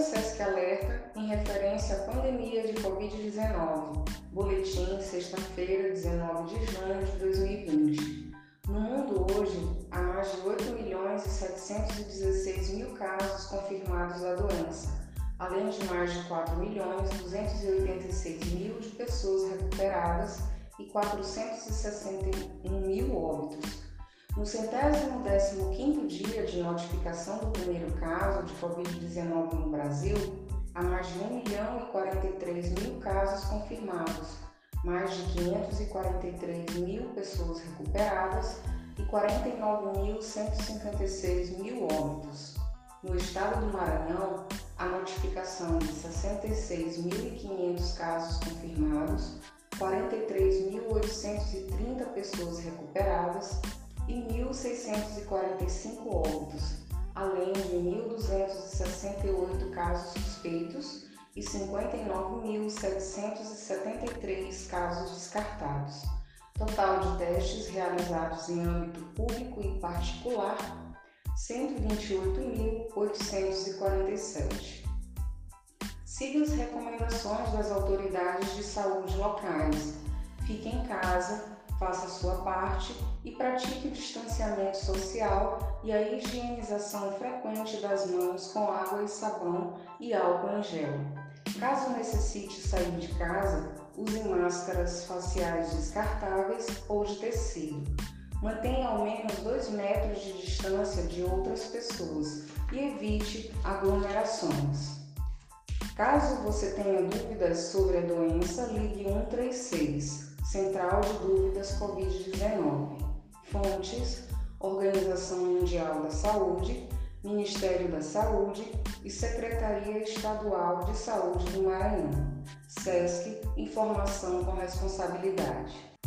SESC Alerta em referência à pandemia de Covid-19. Boletim, sexta-feira, 19 de junho de 2020. No mundo hoje, há mais de 8 milhões e 716 mil casos confirmados da doença, além de mais de 4 milhões 286 mil de pessoas recuperadas e 461 mil. No centésimo décimo quinto dia de notificação do primeiro caso de Covid-19 no Brasil, há mais de 1 milhão e 43 mil casos confirmados, mais de 543 mil pessoas recuperadas e 49.156 mil óbitos. No estado do Maranhão, a notificação de 66.500 casos confirmados, 43.830 pessoas recuperadas e 1.645 óbitos, além de 1.268 casos suspeitos e 59.773 casos descartados. Total de testes realizados em âmbito público e particular, 128.847. Siga as recomendações das autoridades de saúde locais. Fique em casa, faça a sua parte e pratique o distanciamento social e a higienização frequente das mãos com água e sabão e álcool em gel. Caso necessite sair de casa, use máscaras faciais descartáveis ou de tecido. Mantenha ao menos 2 metros de distância de outras pessoas e evite aglomerações. Caso você tenha dúvidas sobre a doença, 136 Central de Dúvidas Covid-19. Fontes: Organização Mundial da Saúde, Ministério da Saúde e Secretaria Estadual de Saúde do Maranhão. SESC Informação com Responsabilidade.